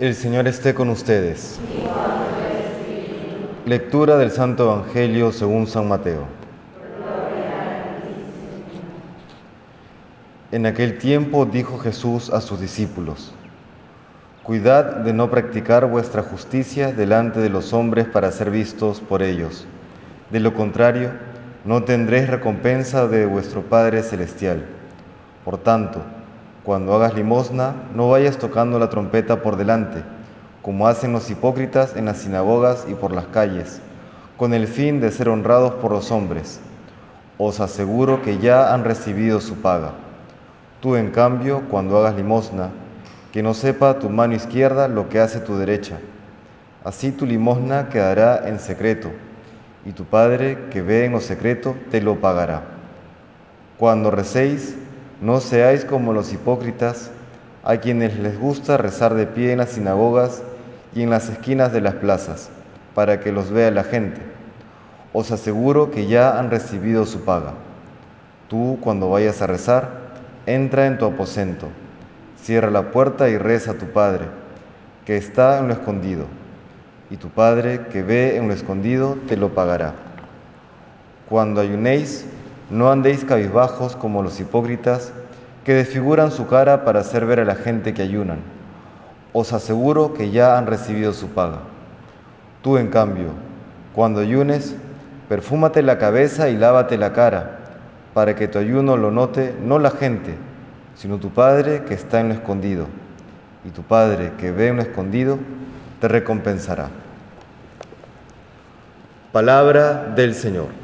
El Señor esté con ustedes. Lectura del Santo Evangelio según San Mateo. En aquel tiempo dijo Jesús a sus discípulos, Cuidad de no practicar vuestra justicia delante de los hombres para ser vistos por ellos. De lo contrario, no tendréis recompensa de vuestro Padre Celestial. Por tanto, cuando hagas limosna, no vayas tocando la trompeta por delante, como hacen los hipócritas en las sinagogas y por las calles, con el fin de ser honrados por los hombres. Os aseguro que ya han recibido su paga. Tú, en cambio, cuando hagas limosna, que no sepa tu mano izquierda lo que hace tu derecha. Así tu limosna quedará en secreto, y tu Padre que ve en lo secreto te lo pagará. Cuando recéis, no seáis como los hipócritas, a quienes les gusta rezar de pie en las sinagogas y en las esquinas de las plazas, para que los vea la gente. Os aseguro que ya han recibido su paga. Tú, cuando vayas a rezar, entra en tu aposento, cierra la puerta y reza a tu Padre, que está en lo escondido, y tu Padre, que ve en lo escondido, te lo pagará. Cuando ayunéis, no andéis cabizbajos como los hipócritas que desfiguran su cara para hacer ver a la gente que ayunan. Os aseguro que ya han recibido su paga. Tú, en cambio, cuando ayunes, perfúmate la cabeza y lávate la cara, para que tu ayuno lo note no la gente, sino tu Padre que está en lo escondido. Y tu Padre que ve en lo escondido, te recompensará. Palabra del Señor.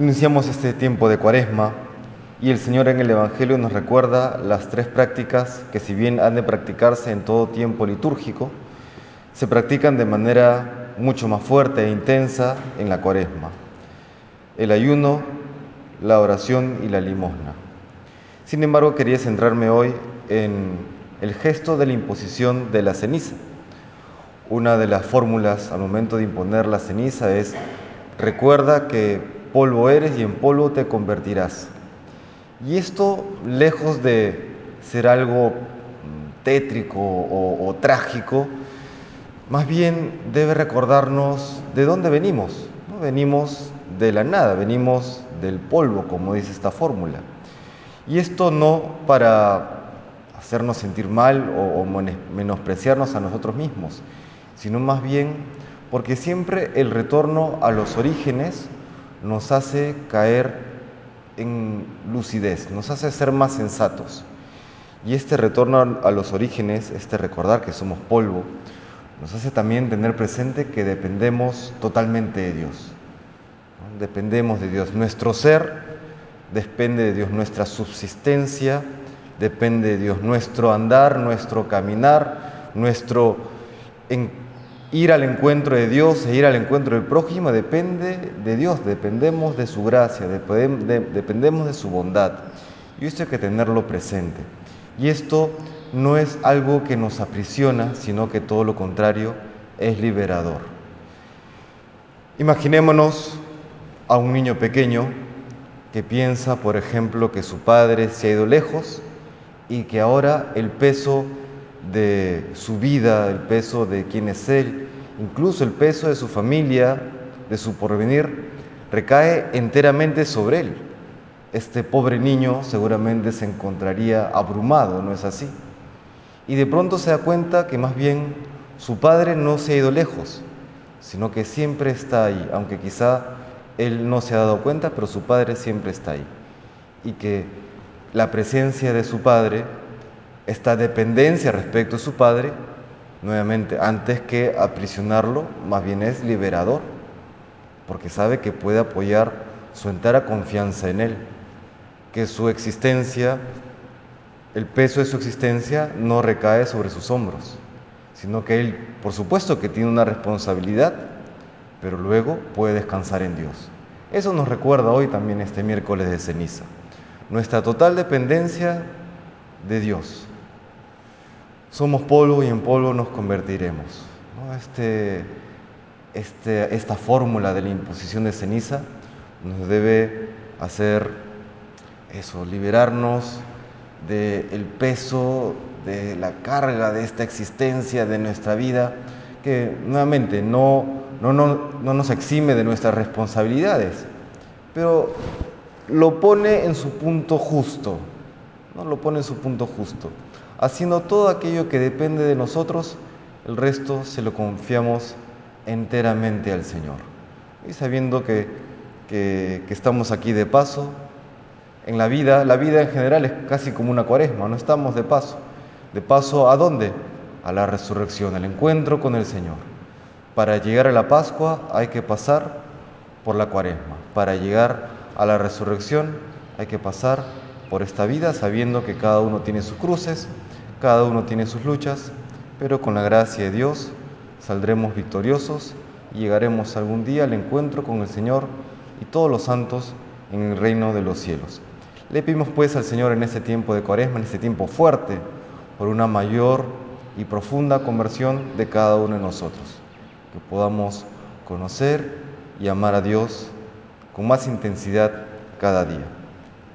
Iniciamos este tiempo de cuaresma y el Señor en el Evangelio nos recuerda las tres prácticas que si bien han de practicarse en todo tiempo litúrgico, se practican de manera mucho más fuerte e intensa en la cuaresma. El ayuno, la oración y la limosna. Sin embargo, quería centrarme hoy en el gesto de la imposición de la ceniza. Una de las fórmulas al momento de imponer la ceniza es recuerda que polvo eres y en polvo te convertirás. Y esto, lejos de ser algo tétrico o, trágico, más bien debe recordarnos de dónde venimos. ¿no? Venimos de la nada, venimos del polvo, como dice esta fórmula. Y esto no para hacernos sentir mal o menospreciarnos a nosotros mismos, sino más bien porque siempre el retorno a los orígenes nos hace caer en lucidez, nos hace ser más sensatos. Y este retorno a los orígenes, este recordar que somos polvo, nos hace también tener presente que dependemos totalmente de Dios. Dependemos de Dios. Nuestro ser depende de Dios, nuestra subsistencia depende de Dios, nuestro andar, nuestro caminar, nuestro ir al encuentro de Dios e ir al encuentro del prójimo depende de Dios, dependemos de su gracia, dependemos de su bondad. Y esto hay que tenerlo presente. Y esto no es algo que nos aprisiona, sino que todo lo contrario es liberador. Imaginémonos a un niño pequeño que piensa, por ejemplo, que su padre se ha ido lejos y que ahora el peso de su vida, el peso de quién es Él, incluso el peso de su familia, de su porvenir, recae enteramente sobre Él. Este pobre niño seguramente se encontraría abrumado, ¿no es así? Y de pronto se da cuenta que más bien su padre no se ha ido lejos, sino que siempre está ahí, aunque quizá él no se ha dado cuenta, pero su padre siempre está ahí. Y que la presencia de su padre esta dependencia respecto a su padre, nuevamente, antes que aprisionarlo, más bien es liberador, porque sabe que puede apoyar su entera confianza en él, que su existencia, el peso de su existencia no recae sobre sus hombros, sino que él, por supuesto que tiene una responsabilidad, pero luego puede descansar en Dios. Eso nos recuerda hoy también este miércoles de ceniza, nuestra total dependencia de Dios, somos polvo y en polvo nos convertiremos. Este, este, esta fórmula de la imposición de ceniza nos debe hacer eso, liberarnos del peso, de la carga de esta existencia, de nuestra vida, que nuevamente no, no, no nos exime de nuestras responsabilidades, pero lo pone en su punto justo, ¿no? lo pone en su punto justo. Haciendo todo aquello que depende de nosotros, el resto se lo confiamos enteramente al Señor. Y sabiendo que, que, que estamos aquí de paso, en la vida, la vida en general es casi como una cuaresma, no estamos de paso. ¿De paso a dónde? A la resurrección, al encuentro con el Señor. Para llegar a la Pascua hay que pasar por la cuaresma. Para llegar a la resurrección hay que pasar por esta vida sabiendo que cada uno tiene sus cruces, cada uno tiene sus luchas, pero con la gracia de Dios saldremos victoriosos y llegaremos algún día al encuentro con el Señor y todos los santos en el reino de los cielos. Le pedimos pues al Señor en este tiempo de cuaresma, en este tiempo fuerte, por una mayor y profunda conversión de cada uno de nosotros, que podamos conocer y amar a Dios con más intensidad cada día.